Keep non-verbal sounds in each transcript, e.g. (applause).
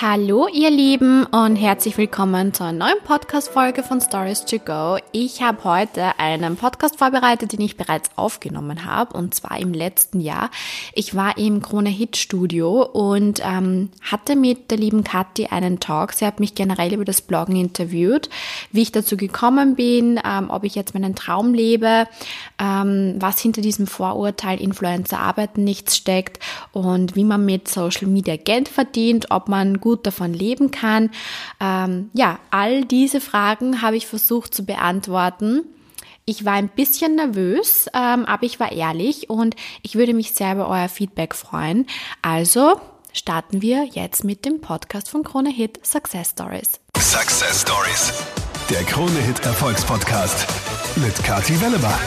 Hallo ihr Lieben und herzlich willkommen zur neuen Podcast-Folge von Stories to Go. Ich habe heute einen Podcast vorbereitet, den ich bereits aufgenommen habe und zwar im letzten Jahr. Ich war im Krone Hit Studio und ähm, hatte mit der lieben Kathi einen Talk. Sie hat mich generell über das Bloggen interviewt, wie ich dazu gekommen bin, ähm, ob ich jetzt meinen Traum lebe, ähm, was hinter diesem Vorurteil Influencer arbeiten nichts steckt und wie man mit Social Media Geld verdient, ob man gut davon leben kann. Ähm, ja, all diese Fragen habe ich versucht zu beantworten. Ich war ein bisschen nervös, ähm, aber ich war ehrlich und ich würde mich sehr über euer Feedback freuen. Also starten wir jetzt mit dem Podcast von Krone Hit Success Stories. Success Stories. Der Krone Hit Erfolgspodcast mit Kati Wellebach.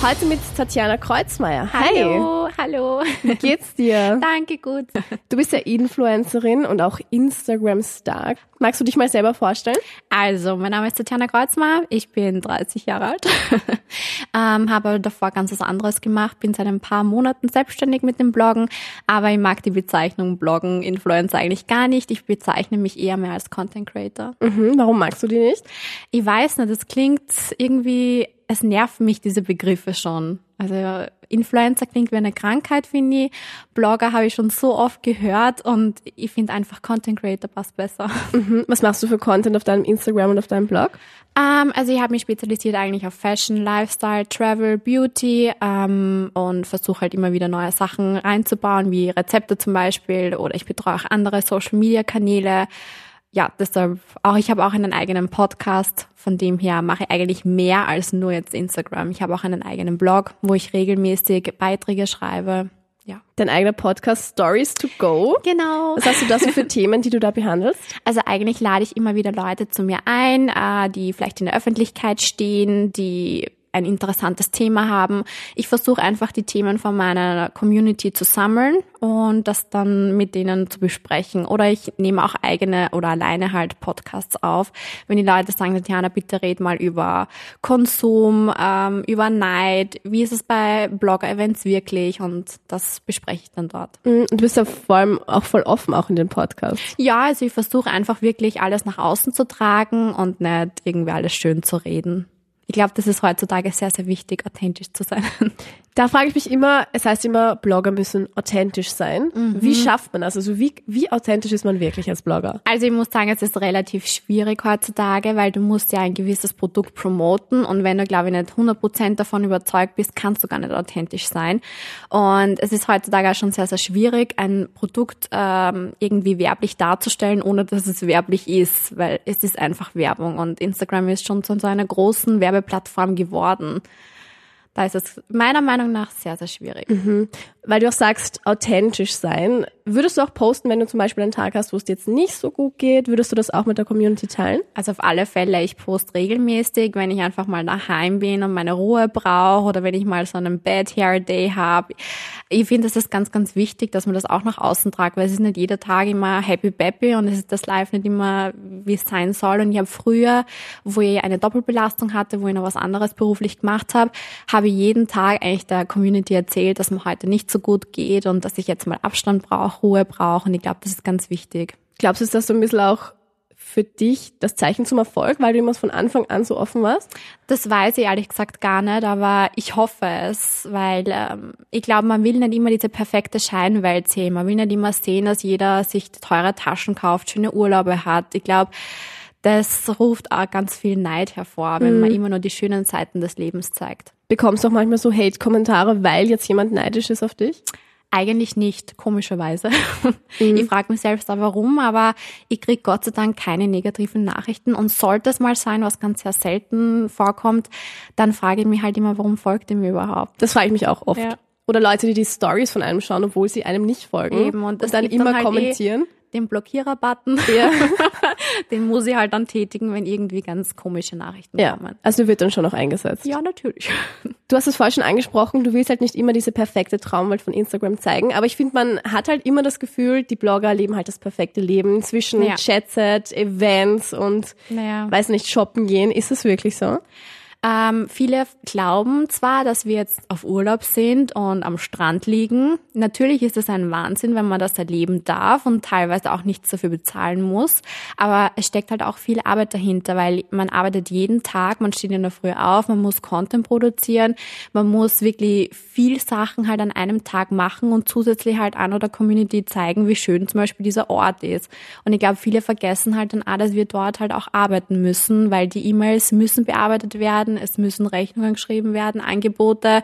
Heute mit Tatjana Kreuzmeier. Hallo, hallo. Wie geht's dir? (laughs) Danke, gut. Du bist ja Influencerin und auch Instagram-Star. Magst du dich mal selber vorstellen? Also, mein Name ist Tatjana Kreuzmeier. Ich bin 30 Jahre alt. (laughs) ähm, habe davor ganz was anderes gemacht. Bin seit ein paar Monaten selbstständig mit dem Bloggen. Aber ich mag die Bezeichnung Bloggen, Influencer eigentlich gar nicht. Ich bezeichne mich eher mehr als Content Creator. Mhm, warum magst du die nicht? Ich weiß nicht, das klingt irgendwie es nerven mich diese Begriffe schon. Also Influencer klingt wie eine Krankheit, finde ich. Blogger habe ich schon so oft gehört und ich finde einfach Content Creator passt besser. (laughs) Mhm. Was machst du für Content auf deinem Instagram und auf deinem Blog? Um, ähm, also ich habe mich spezialisiert eigentlich auf Fashion, Lifestyle, Travel, Beauty ähm, und versuche halt immer wieder neue Sachen reinzubauen, wie Rezepte zum Beispiel oder ich betreue auch andere Social Media Kanäle ja, deshalb auch, ich habe auch einen eigenen Podcast, von dem her mache ich eigentlich mehr als nur jetzt Instagram. Ich habe auch einen eigenen Blog, wo ich regelmäßig Beiträge schreibe. Ja. Dein eigener Podcast Stories to Go. Genau. Was hast du da so für Themen, die du da behandelst? Also eigentlich lade ich immer wieder Leute zu mir ein, äh, die vielleicht in der Öffentlichkeit stehen, die ein interessantes Thema haben. Ich versuche einfach die Themen von meiner Community zu sammeln und das dann mit denen zu besprechen. Oder ich nehme auch eigene oder alleine halt Podcasts auf. Wenn die Leute sagen, Tatjana, bitte red mal über Konsum, ähm, über Neid, wie ist es bei Blogger-Events wirklich und das bespreche ich dann dort. Mhm, du bist ja vor allem auch voll offen auch in den Podcasts. Ja, also ich versuche einfach wirklich alles nach außen zu tragen und nicht irgendwie alles schön zu reden ich glaube, das ist heutzutage sehr, sehr wichtig, authentisch zu sein. Da frage ich mich immer, es heißt immer, Blogger müssen authentisch sein. Mhm. Wie schafft man das? Also wie, wie authentisch ist man wirklich als Blogger? Also ich muss sagen, es ist relativ schwierig heutzutage, weil du musst ja ein gewisses Produkt promoten und wenn du, glaube ich, nicht 100% davon überzeugt bist, kannst du gar nicht authentisch sein. Und es ist heutzutage auch schon sehr, sehr schwierig, ein Produkt ähm, irgendwie werblich darzustellen, ohne dass es werblich ist, weil es ist einfach Werbung und Instagram ist schon zu so einer großen Werbeplattform geworden da ist es meiner Meinung nach sehr, sehr schwierig. Mhm. Weil du auch sagst, authentisch sein. Würdest du auch posten, wenn du zum Beispiel einen Tag hast, wo es dir jetzt nicht so gut geht? Würdest du das auch mit der Community teilen? Also auf alle Fälle, ich poste regelmäßig, wenn ich einfach mal daheim bin und meine Ruhe brauche oder wenn ich mal so einen Bad Hair Day habe. Ich finde, es ist ganz, ganz wichtig, dass man das auch nach außen tragt, weil es ist nicht jeder Tag immer happy peppy und es ist das Live nicht immer, wie es sein soll. Und ich habe früher, wo ich eine Doppelbelastung hatte, wo ich noch was anderes beruflich gemacht habe, habe ich jeden Tag eigentlich der Community erzählt, dass mir heute nicht so gut geht und dass ich jetzt mal Abstand brauche, Ruhe brauche. Und ich glaube, das ist ganz wichtig. Glaubst du, ist das so ein bisschen auch für dich das Zeichen zum Erfolg, weil du immer von Anfang an so offen warst? Das weiß ich ehrlich gesagt gar nicht, aber ich hoffe es, weil ähm, ich glaube, man will nicht immer diese perfekte Scheinwelt sehen. Man will nicht immer sehen, dass jeder sich teure Taschen kauft, schöne Urlaube hat. Ich glaube, das ruft auch ganz viel Neid hervor, wenn mhm. man immer nur die schönen Seiten des Lebens zeigt. Bekommst du auch manchmal so Hate-Kommentare, weil jetzt jemand neidisch ist auf dich? Eigentlich nicht, komischerweise. (laughs) Mhm. Ich frage mich selbst auch warum, aber ich krieg Gott sei Dank keine negativen Nachrichten. Und sollte es mal sein, was ganz sehr selten vorkommt, dann frage ich mich halt immer, warum folgt ihr mir überhaupt? Das frage ich mich auch oft. Ja. Oder Leute, die die Stories von einem schauen, obwohl sie einem nicht folgen. Eben, und, und dann immer dann halt eh kommentieren. Eh den Blockierer-Button, ja. (laughs) den muss ich halt dann tätigen, wenn irgendwie ganz komische Nachrichten ja. kommen. Also wird dann schon noch eingesetzt. Ja, natürlich. (laughs) Du hast es vorhin schon angesprochen, du willst halt nicht immer diese perfekte Traumwelt von Instagram zeigen, aber ich finde, man hat halt immer das Gefühl, die Blogger leben halt das perfekte Leben zwischen ja. Chatset, Events und, naja. weiß nicht, shoppen gehen. Ist das wirklich so? Ähm, viele glauben zwar, dass wir jetzt auf Urlaub sind und am Strand liegen. Natürlich ist es ein Wahnsinn, wenn man das erleben darf und teilweise auch nichts dafür bezahlen muss. Aber es steckt halt auch viel Arbeit dahinter, weil man arbeitet jeden Tag, man steht in der Früh auf, man muss Content produzieren, man muss wirklich viel Sachen halt an einem Tag machen und zusätzlich halt an oder Community zeigen, wie schön zum Beispiel dieser Ort ist. Und ich glaube, viele vergessen halt dann auch, dass wir dort halt auch arbeiten müssen, weil die E-Mails müssen bearbeitet werden, es müssen Rechnungen geschrieben werden, Angebote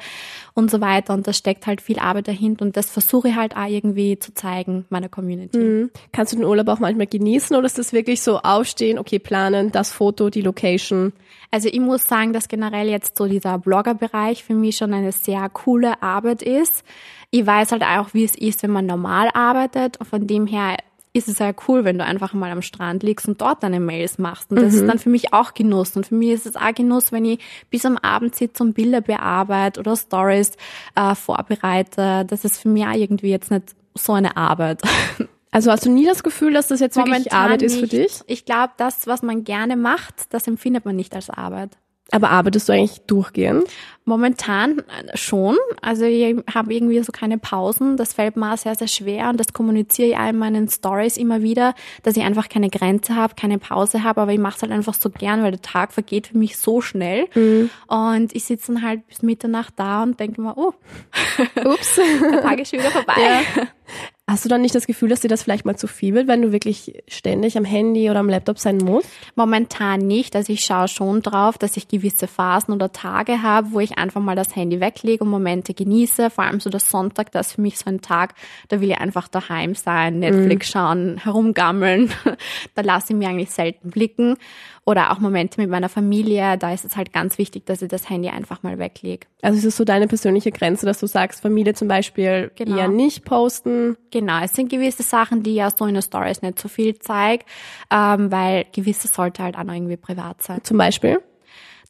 und so weiter. Und da steckt halt viel Arbeit dahinter und das versuche ich halt auch irgendwie zu zeigen meiner Community. Mhm. Kannst du den Urlaub auch manchmal genießen oder ist das wirklich so aufstehen, okay, planen, das Foto, die Location? Also ich muss sagen, dass generell jetzt so dieser Blogger-Bereich für mich schon eine sehr coole Arbeit ist. Ich weiß halt auch, wie es ist, wenn man normal arbeitet. Von dem her ist es ja cool, wenn du einfach mal am Strand liegst und dort deine Mails machst. Und das mhm. ist dann für mich auch Genuss. Und für mich ist es auch Genuss, wenn ich bis am Abend sitze und Bilder bearbeite oder Stories äh, vorbereite. Das ist für mich auch irgendwie jetzt nicht so eine Arbeit. (laughs) Also hast du nie das Gefühl, dass das jetzt Momentan wirklich Arbeit ist für dich? Ich glaube, das, was man gerne macht, das empfindet man nicht als Arbeit. Aber arbeitest du eigentlich durchgehend? Momentan äh, schon. Also ich habe irgendwie so keine Pausen. Das fällt mir sehr, sehr schwer und das kommuniziere ich auch in meinen Stories immer wieder, dass ich einfach keine Grenze habe, keine Pause habe, aber ich mache es halt einfach so gern, weil der Tag vergeht für mich so schnell. Mhm. Und ich sitze dann halt bis Mitternacht da und denke mir, oh, ups, (laughs) der Tag ist schon wieder vorbei. Ja. (laughs) Hast du dann nicht das Gefühl, dass dir das vielleicht mal zu viel wird, wenn du wirklich ständig am Handy oder am Laptop sein musst? Momentan nicht. Also ich schaue schon drauf, dass ich gewisse Phasen oder Tage habe, wo ich einfach mal das Handy weglege und Momente genieße. Vor allem so der Sonntag, das ist für mich so ein Tag, da will ich einfach daheim sein, Netflix mhm. schauen, herumgammeln. (laughs) da lasse ich mir eigentlich selten blicken. Oder auch Momente mit meiner Familie, da ist es halt ganz wichtig, dass ich das Handy einfach mal weglege. Also ist es so deine persönliche Grenze, dass du sagst, Familie zum Beispiel genau. eher nicht posten? Genau, es sind gewisse Sachen, die ja so in den Stories nicht so viel zeige, ähm, weil gewisse sollte halt auch noch irgendwie privat sein. Zum Beispiel?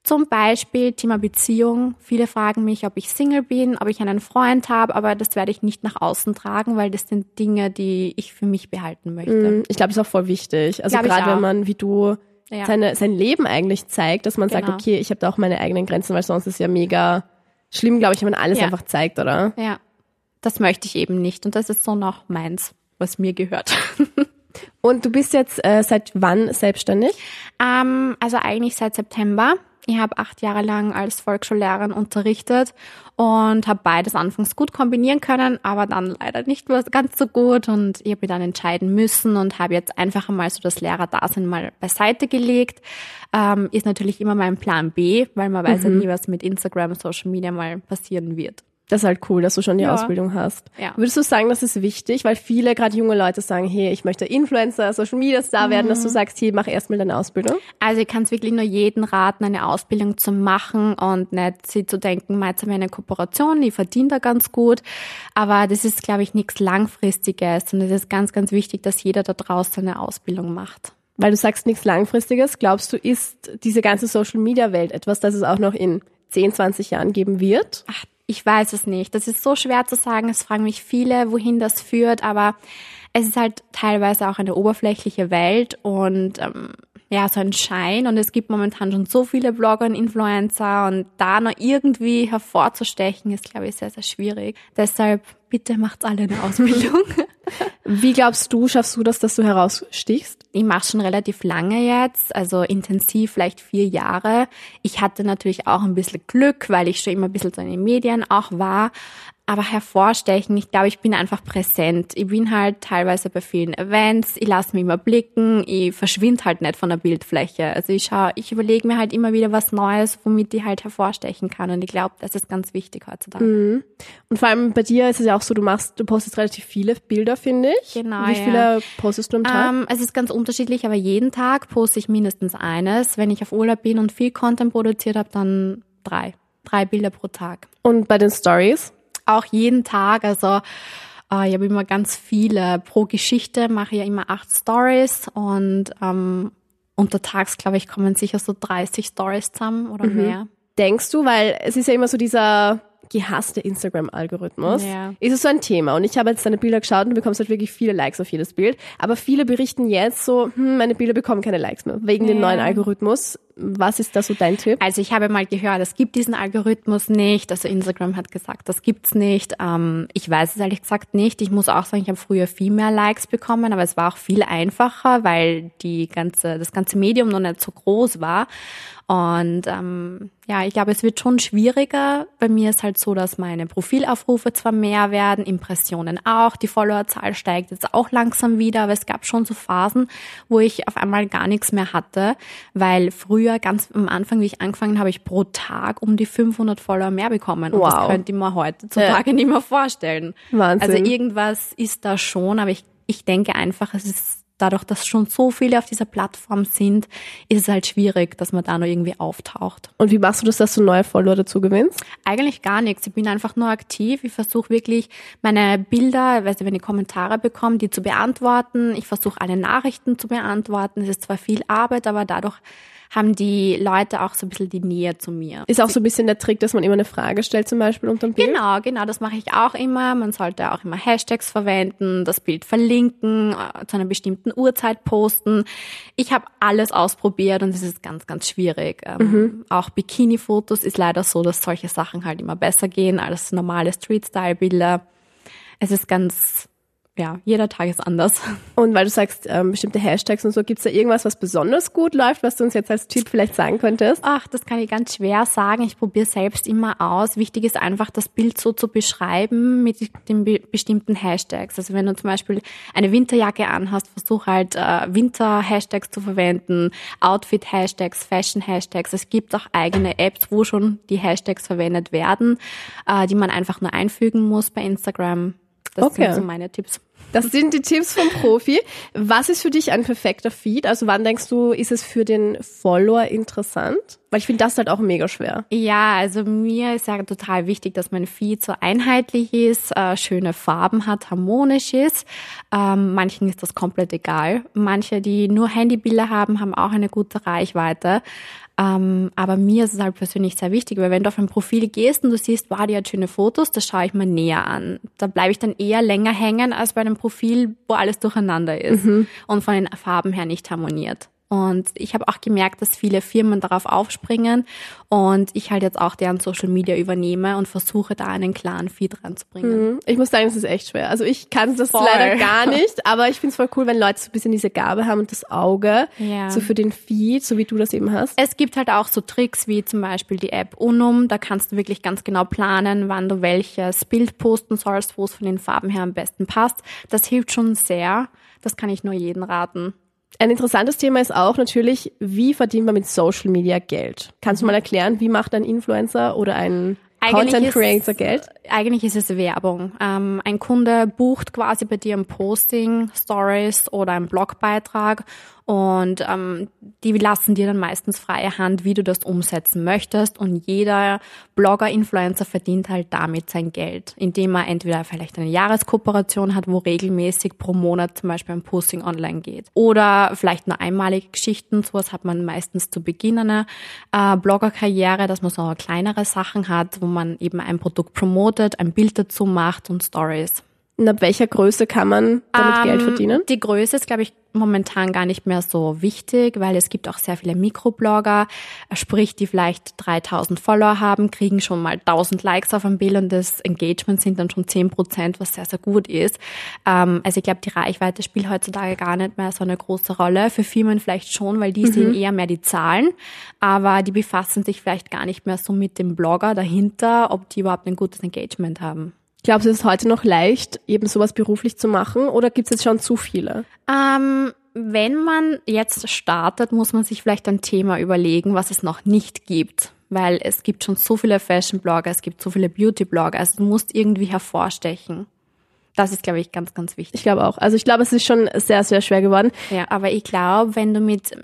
Zum Beispiel Thema Beziehung. Viele fragen mich, ob ich Single bin, ob ich einen Freund habe, aber das werde ich nicht nach außen tragen, weil das sind Dinge, die ich für mich behalten möchte. Mm, ich glaube, das ist auch voll wichtig. Also gerade wenn man wie du ja. seine, sein Leben eigentlich zeigt, dass man genau. sagt, okay, ich habe da auch meine eigenen Grenzen, weil sonst ist ja mega schlimm, glaube ich, wenn man alles ja. einfach zeigt, oder? Ja, das möchte ich eben nicht und das ist so noch meins, was mir gehört. und du bist jetzt äh, seit wann selbstständig? Ähm, also eigentlich seit September. Ich habe acht Jahre lang als Volksschullehrerin unterrichtet und habe beides anfangs gut kombinieren können, aber dann leider nicht ganz so gut und ich habe mich dann entscheiden müssen und habe jetzt einfach einmal so das Lehrerdasein mal beiseite gelegt. Ähm, ist natürlich immer mein Plan B, weil man weiß mhm. ja nie, was mit Instagram, Social Media mal passieren wird. Das ist halt cool, dass du schon die ja. Ausbildung hast. Ja. Würdest du sagen, das ist wichtig, weil viele, gerade junge Leute sagen, hey, ich möchte Influencer, Social Media Star mhm. werden, dass du mhm. sagst, hey, mach erstmal deine Ausbildung? Also ich kann es wirklich nur jeden raten, eine Ausbildung zu machen und nicht sie zu denken, jetzt haben wir eine Kooperation, ich verdiene da ganz gut. Aber das ist, glaube ich, nichts Langfristiges und es ist ganz, ganz wichtig, dass jeder da draußen eine Ausbildung macht. Weil du sagst nichts Langfristiges, glaubst du, ist diese ganze Social Media Welt etwas, das es auch noch in 10, 20 Jahren geben wird? Ach, ich weiß es nicht. Das ist so schwer zu sagen. Es fragen mich viele, wohin das führt, aber es ist halt teilweise auch eine oberflächliche Welt und ähm, ja, so ein Schein und es gibt momentan schon so viele Blogger und Influencer und da noch irgendwie hervorzustechen, ist, glaube ich, sehr, sehr schwierig. Deshalb bitte macht alle eine (laughs) Ausbildung. Wie glaubst du, schaffst du das, dass du herausstichst? Ich mache schon relativ lange jetzt, also intensiv vielleicht vier Jahre. Ich hatte natürlich auch ein bisschen Glück, weil ich schon immer ein bisschen so in den Medien auch war aber hervorstechen. Ich glaube, ich bin einfach präsent. Ich bin halt teilweise bei vielen Events, ich lasse mich immer blicken, ich verschwinde halt nicht von der Bildfläche. Also ich schaue, ich überlege mir halt immer wieder was Neues, womit ich halt hervorstechen kann. Und ich glaube, das ist ganz wichtig heutzutage. Mhm. Und vor allem bei dir ist es ja auch so, du machst, du postest relativ viele Bilder, finde ich. Genau. Wie viele ja. postest du am Tag? Ähm, es ist ganz unterschiedlich, aber jeden Tag poste ich mindestens eines. Wenn ich auf Urlaub bin und viel Content produziert habe, dann drei. Drei Bilder pro Tag. Und bei den Stories? Auch jeden Tag. Also äh, ich habe immer ganz viele. Pro Geschichte mache ich ja immer acht Stories und ähm, untertags, glaube ich, kommen sicher so 30 Stories zusammen oder mhm. mehr. Denkst du, weil es ist ja immer so dieser gehasste Instagram-Algorithmus. Ja. Ist es so ein Thema? Und ich habe jetzt deine Bilder geschaut und du bekommst halt wirklich viele Likes auf jedes Bild. Aber viele berichten jetzt so, hm, meine Bilder bekommen keine Likes mehr wegen ja. dem neuen Algorithmus. Was ist da so dein Tipp? Also ich habe mal gehört, es gibt diesen Algorithmus nicht. Also Instagram hat gesagt, das gibt's nicht. Ähm, ich weiß es ehrlich gesagt nicht. Ich muss auch sagen, ich habe früher viel mehr Likes bekommen, aber es war auch viel einfacher, weil die ganze, das ganze Medium noch nicht so groß war. Und ähm, ja, ich glaube, es wird schon schwieriger. Bei mir ist halt so, dass meine Profilaufrufe zwar mehr werden, Impressionen auch, die Followerzahl steigt jetzt auch langsam wieder, aber es gab schon so Phasen, wo ich auf einmal gar nichts mehr hatte, weil früher ganz am Anfang, wie ich angefangen habe, ich pro Tag um die 500 Follower mehr bekommen. Und wow. das könnte ich mir heutzutage ja. nicht mehr vorstellen. Wahnsinn. Also irgendwas ist da schon, aber ich, ich denke einfach, es ist dadurch, dass schon so viele auf dieser Plattform sind, ist es halt schwierig, dass man da noch irgendwie auftaucht. Und wie machst du das, dass du neue Follower dazu gewinnst? Eigentlich gar nichts. Ich bin einfach nur aktiv. Ich versuche wirklich meine Bilder, weißt du, wenn ich Kommentare bekomme, die zu beantworten. Ich versuche alle Nachrichten zu beantworten. Es ist zwar viel Arbeit, aber dadurch haben die Leute auch so ein bisschen die Nähe zu mir. Ist auch so ein bisschen der Trick, dass man immer eine Frage stellt, zum Beispiel unter dem Bild? Genau, genau, das mache ich auch immer. Man sollte auch immer Hashtags verwenden, das Bild verlinken, äh, zu einer bestimmten Uhrzeit posten. Ich habe alles ausprobiert und es ist ganz, ganz schwierig. Ähm, mhm. Auch Bikini-Fotos ist leider so, dass solche Sachen halt immer besser gehen als normale Street-Style-Bilder. Es ist ganz ja, jeder Tag ist anders. Und weil du sagst, ähm, bestimmte Hashtags und so, gibt's da irgendwas, was besonders gut läuft, was du uns jetzt als Typ vielleicht sagen könntest? Ach, das kann ich ganz schwer sagen. Ich probiere selbst immer aus. Wichtig ist einfach, das Bild so zu beschreiben mit den be bestimmten Hashtags. Also wenn du zum Beispiel eine Winterjacke anhast, versuch halt äh, Winter-Hashtags zu verwenden, Outfit-Hashtags, Fashion-Hashtags. Es gibt auch eigene Apps, wo schon die Hashtags verwendet werden, äh, die man einfach nur einfügen muss bei Instagram. Das okay. sind so meine Tipps. Das sind die Tipps vom Profi. Was ist für dich ein perfekter Feed? Also wann denkst du, ist es für den Follower interessant? Weil ich finde das halt auch mega schwer. Ja, also mir ist ja total wichtig, dass mein Feed so einheitlich ist, äh, schöne Farben hat, harmonisch ist. Ähm, manchen ist das komplett egal. Manche, die nur Handybilder haben, haben auch eine gute Reichweite. Ähm, aber mir ist es halt persönlich sehr wichtig, weil wenn du auf ein Profil gehst und du siehst, wow, die hat schöne Fotos, das schaue ich mir näher an. Da bleibe ich dann eher länger hängen als bei einem Profil, wo alles durcheinander ist mhm. und von den Farben her nicht harmoniert. Und ich habe auch gemerkt, dass viele Firmen darauf aufspringen und ich halt jetzt auch deren Social Media übernehme und versuche da einen klaren Feed reinzubringen. Mhm. Ich muss sagen, es ist echt schwer. Also ich kann das voll. leider gar nicht, aber ich finde es voll cool, wenn Leute so ein bisschen diese Gabe haben und das Auge ja. so für den Feed, so wie du das eben hast. Es gibt halt auch so Tricks wie zum Beispiel die App Unum. Da kannst du wirklich ganz genau planen, wann du welches Bild posten sollst, wo es von den Farben her am besten passt. Das hilft schon sehr. Das kann ich nur jedem raten. Ein interessantes Thema ist auch natürlich, wie verdient man mit Social Media Geld? Kannst du mal erklären, wie macht ein Influencer oder ein eigentlich Content Creator Geld? Eigentlich ist es Werbung. Ähm, ein Kunde bucht quasi bei dir ein Posting, Stories oder einen Blogbeitrag und ähm, die lassen dir dann meistens freie Hand, wie du das umsetzen möchtest. Und jeder Blogger, Influencer verdient halt damit sein Geld, indem er entweder vielleicht eine Jahreskooperation hat, wo regelmäßig pro Monat zum Beispiel ein Posting online geht. Oder vielleicht nur einmalige Geschichten. Sowas hat man meistens zu Beginn einer äh, Bloggerkarriere, dass man so kleinere Sachen hat, wo man eben ein Produkt promotet, ein Bild dazu macht und Stories. Und ab welcher Größe kann man damit ähm, Geld verdienen? Die Größe ist, glaube ich, momentan gar nicht mehr so wichtig, weil es gibt auch sehr viele Mikroblogger, sprich, die vielleicht 3000 Follower haben, kriegen schon mal 1000 Likes auf ein Bild und das Engagement sind dann schon 10 Prozent, was sehr, sehr gut ist. Ähm, also ich glaube, die Reichweite spielt heutzutage gar nicht mehr so eine große Rolle. Für Firmen vielleicht schon, weil die mhm. sehen eher mehr die Zahlen, aber die befassen sich vielleicht gar nicht mehr so mit dem Blogger dahinter, ob die überhaupt ein gutes Engagement haben. Glaubst du, es ist heute noch leicht, eben sowas beruflich zu machen oder gibt es jetzt schon zu viele? Ähm, wenn man jetzt startet, muss man sich vielleicht ein Thema überlegen, was es noch nicht gibt. Weil es gibt schon so viele Fashion-Blogger, es gibt so viele Beauty-Blogger, also du musst irgendwie hervorstechen. Das ist, glaube ich, ganz, ganz wichtig. Ich glaube auch. Also ich glaube, es ist schon sehr, sehr schwer geworden. Ja, aber ich glaube, wenn du mit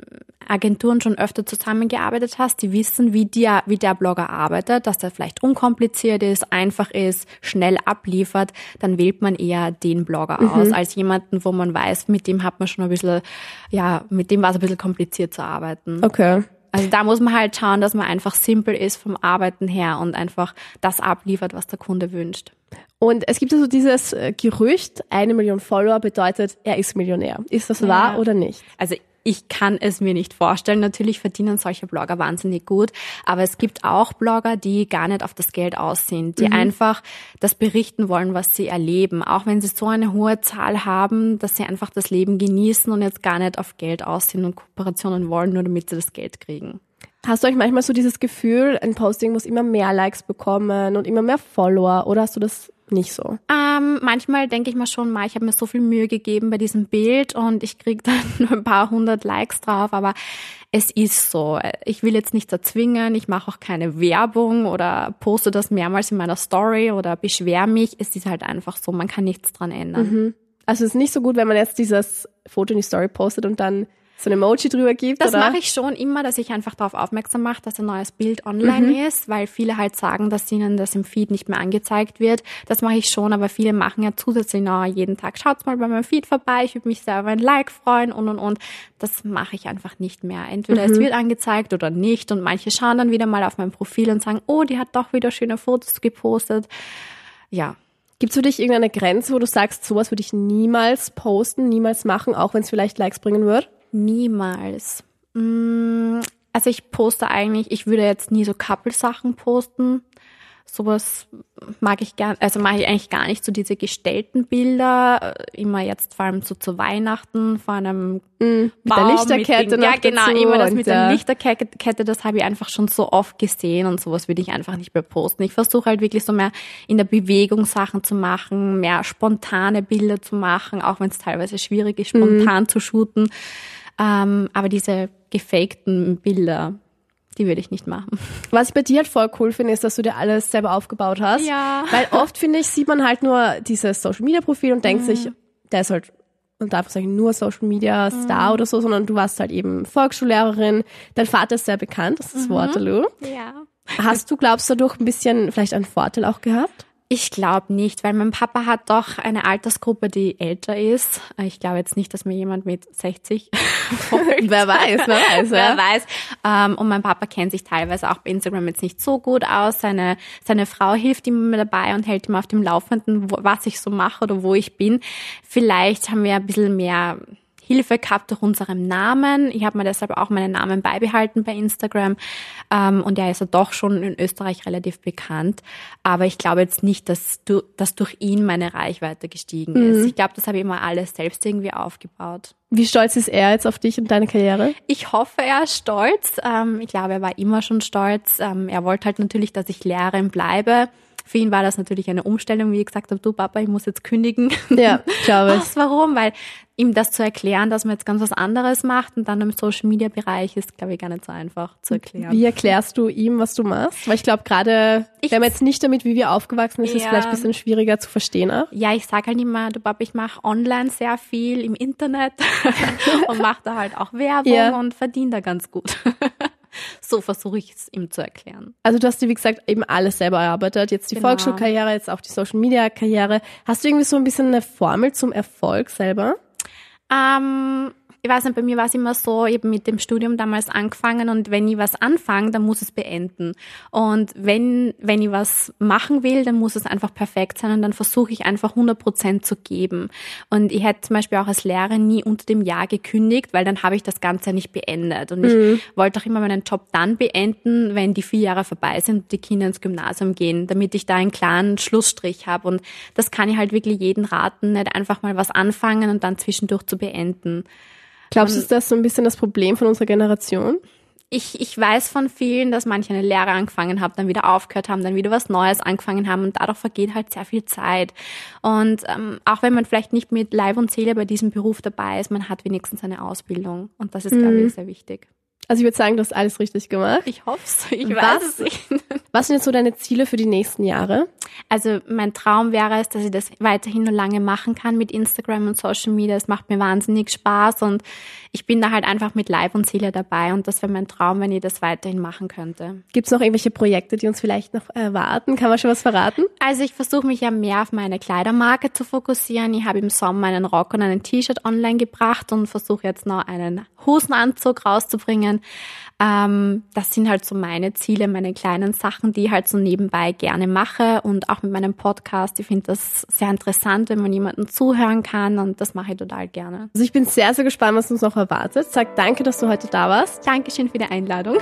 Agenturen schon öfter zusammengearbeitet hast, die wissen, wie der, wie der Blogger arbeitet, dass der vielleicht unkompliziert ist, einfach ist, schnell abliefert, dann wählt man eher den Blogger mhm. aus, als jemanden, wo man weiß, mit dem hat man schon ein bisschen, ja, mit dem war es ein bisschen kompliziert zu arbeiten. Okay. Also da muss man halt schauen, dass man einfach simpel ist vom Arbeiten her und einfach das abliefert, was der Kunde wünscht. Und es gibt also dieses äh, Gerücht, eine Million Follower bedeutet, er ist Millionär. Ist das ja. wahr oder nicht? Also ich kann es mir nicht vorstellen. Natürlich verdienen solche Blogger wahnsinnig gut, aber es gibt auch Blogger, die gar nicht auf das Geld aus sind, die mhm. einfach das berichten wollen, was sie erleben, auch wenn sie so eine hohe Zahl haben, dass sie einfach das Leben genießen und jetzt gar nicht auf Geld aus sind und Kooperationen wollen, nur damit sie das Geld kriegen. Hast du euch manchmal so dieses Gefühl, ein Posting muss immer mehr Likes bekommen und immer mehr Follower oder hast du das nicht so? Ähm, manchmal denke ich mir schon mal, ich habe mir so viel Mühe gegeben bei diesem Bild und ich kriege dann (laughs) nur ein paar hundert Likes drauf, aber es ist so. Ich will jetzt nichts erzwingen, ich mache auch keine Werbung oder poste das mehrmals in meiner Story oder beschwer mich. Es ist halt einfach so, man kann nichts dran ändern. Mhm. Also es ist nicht so gut, wenn man jetzt dieses Foto in die Story postet und dann so ein Emoji drüber gibt? Das mache ich schon immer, dass ich einfach darauf aufmerksam mache, dass ein neues Bild online mhm. ist, weil viele halt sagen, dass ihnen das im Feed nicht mehr angezeigt wird. Das mache ich schon, aber viele machen ja zusätzlich noch jeden Tag, schaut's mal bei meinem Feed vorbei, ich würde mich sehr über ein Like freuen und und und. Das mache ich einfach nicht mehr. Entweder mhm. es wird angezeigt oder nicht und manche schauen dann wieder mal auf mein Profil und sagen, oh, die hat doch wieder schöne Fotos gepostet. Ja, Gibt es für dich irgendeine Grenze, wo du sagst, sowas würde ich niemals posten, niemals machen, auch wenn es vielleicht Likes bringen wird? Niemals. Mm, also ich poste eigentlich, ich würde jetzt nie so Couple-Sachen posten. Sowas mag ich gern, also mache ich eigentlich gar nicht so diese gestellten Bilder, äh, immer jetzt vor allem so zu Weihnachten vor einem mm, mit Baum, der Lichterkette mit Ja, genau, immer das mit der Lichterkette, das habe ich einfach schon so oft gesehen und sowas würde ich einfach nicht mehr posten. Ich versuche halt wirklich so mehr in der Bewegung Sachen zu machen, mehr spontane Bilder zu machen, auch wenn es teilweise schwierig ist, spontan mm. zu shooten. Ähm, aber diese gefakten Bilder, die würde ich nicht machen. Was ich bei dir halt voll cool finde, ist, dass du dir alles selber aufgebaut hast. Ja. Weil oft, finde ich, sieht man halt nur dieses Social Media Profil und denkt mhm. sich, der ist halt, und darf sagen, nur Social Media Star mhm. oder so, sondern du warst halt eben Volksschullehrerin. Dein Vater ist sehr bekannt, das ist mhm. Waterloo. Ja. Hast du, glaubst du, dadurch ein bisschen vielleicht einen Vorteil auch gehabt? Ich glaube nicht, weil mein Papa hat doch eine Altersgruppe, die älter ist. Ich glaube jetzt nicht, dass mir jemand mit 60 (laughs) folgt. wer weiß, wer weiß. wer weiß. Ähm, und mein Papa kennt sich teilweise auch bei Instagram jetzt nicht so gut aus. Seine, seine Frau hilft ihm immer dabei und hält ihm auf dem Laufenden, was ich so mache oder wo ich bin. Vielleicht haben wir ein bisschen mehr Hilfe gehabt durch unseren Namen. Ich habe mir deshalb auch meinen Namen beibehalten bei Instagram. Ähm, und er ist ja doch schon in Österreich relativ bekannt. Aber ich glaube jetzt nicht, dass, du, dass durch ihn meine Reichweite gestiegen mhm. ist. Ich glaube, das habe ich immer alles selbst irgendwie aufgebaut. Wie stolz ist er jetzt auf dich und deine Karriere? Ich hoffe, er ist stolz. Ähm, ich glaube, er war immer schon stolz. Ähm, er wollte halt natürlich, dass ich Lehrerin bleibe. Für ihn war das natürlich eine Umstellung, wie ich gesagt habe, du Papa, ich muss jetzt kündigen. (laughs) Ja, glaube ich. Was, warum? Weil ihm das zu erklären, dass man jetzt ganz was anderes macht und dann im Social Media Bereich ist, glaube ich, gar nicht so einfach zu erklären. Wie erklärst du ihm, was du machst? Weil ich glaube, gerade wenn man jetzt nicht damit, wie wir aufgewachsen sind, ist es vielleicht ein bisschen schwieriger zu verstehen. Auch. Ja, ich sage halt immer, du Papa, ich mache online sehr viel im Internet (laughs) und mache da halt auch Werbung ja. und verdiene da ganz gut. (laughs) so versuche ich es ihm zu erklären. Also du hast dir, wie gesagt, eben alles selber erarbeitet. Jetzt die genau. Volksschulkarriere, jetzt auch die Social Media Karriere. Hast du irgendwie so ein bisschen eine Formel zum Erfolg selber? Ähm, ich weiß nicht, bei mir war es immer so, eben mit dem Studium damals angefangen und wenn ich was anfange, dann muss es beenden. Und wenn, wenn ich was machen will, dann muss es einfach perfekt sein und dann versuche ich einfach 100 Prozent zu geben. Und ich hätte zum Beispiel auch als Lehrer nie unter dem Jahr gekündigt, weil dann habe ich das Ganze nicht beendet. Und mhm. ich wollte auch immer meinen Job dann beenden, wenn die vier Jahre vorbei sind und die Kinder ins Gymnasium gehen, damit ich da einen klaren Schlussstrich habe. Und das kann ich halt wirklich jeden raten, nicht einfach mal was anfangen und dann zwischendurch zu beenden. Glaubst du, ist das so ein bisschen das Problem von unserer Generation? Ich, ich weiß von vielen, dass manche eine Lehre angefangen haben, dann wieder aufgehört haben, dann wieder was Neues angefangen haben und dadurch vergeht halt sehr viel Zeit. Und ähm, auch wenn man vielleicht nicht mit Leib und Seele bei diesem Beruf dabei ist, man hat wenigstens eine Ausbildung und das ist, mhm. glaube ich, sehr wichtig. Also ich würde sagen, du hast alles richtig gemacht. Ich hoffe es. Ich was, weiß es nicht. (laughs) Was sind jetzt so deine Ziele für die nächsten Jahre? Also mein Traum wäre es, dass ich das weiterhin nur lange machen kann mit Instagram und Social Media. Es macht mir wahnsinnig Spaß und ich bin da halt einfach mit Leib und Seele dabei und das wäre mein Traum, wenn ich das weiterhin machen könnte. Gibt es noch irgendwelche Projekte, die uns vielleicht noch erwarten? Kann man schon was verraten? Also ich versuche mich ja mehr auf meine Kleidermarke zu fokussieren. Ich habe im Sommer einen Rock und einen T-Shirt online gebracht und versuche jetzt noch einen Hosenanzug rauszubringen können. Ähm, das sind halt so meine Ziele, meine kleinen Sachen, die ich halt so nebenbei gerne mache und auch mit meinem Podcast. Ich finde das sehr interessant, wenn man jemanden zuhören kann und das mache ich total gerne. Also ich bin sehr, sehr gespannt, was uns noch erwartet. Sag danke, dass du heute da warst. Dankeschön für die Einladung.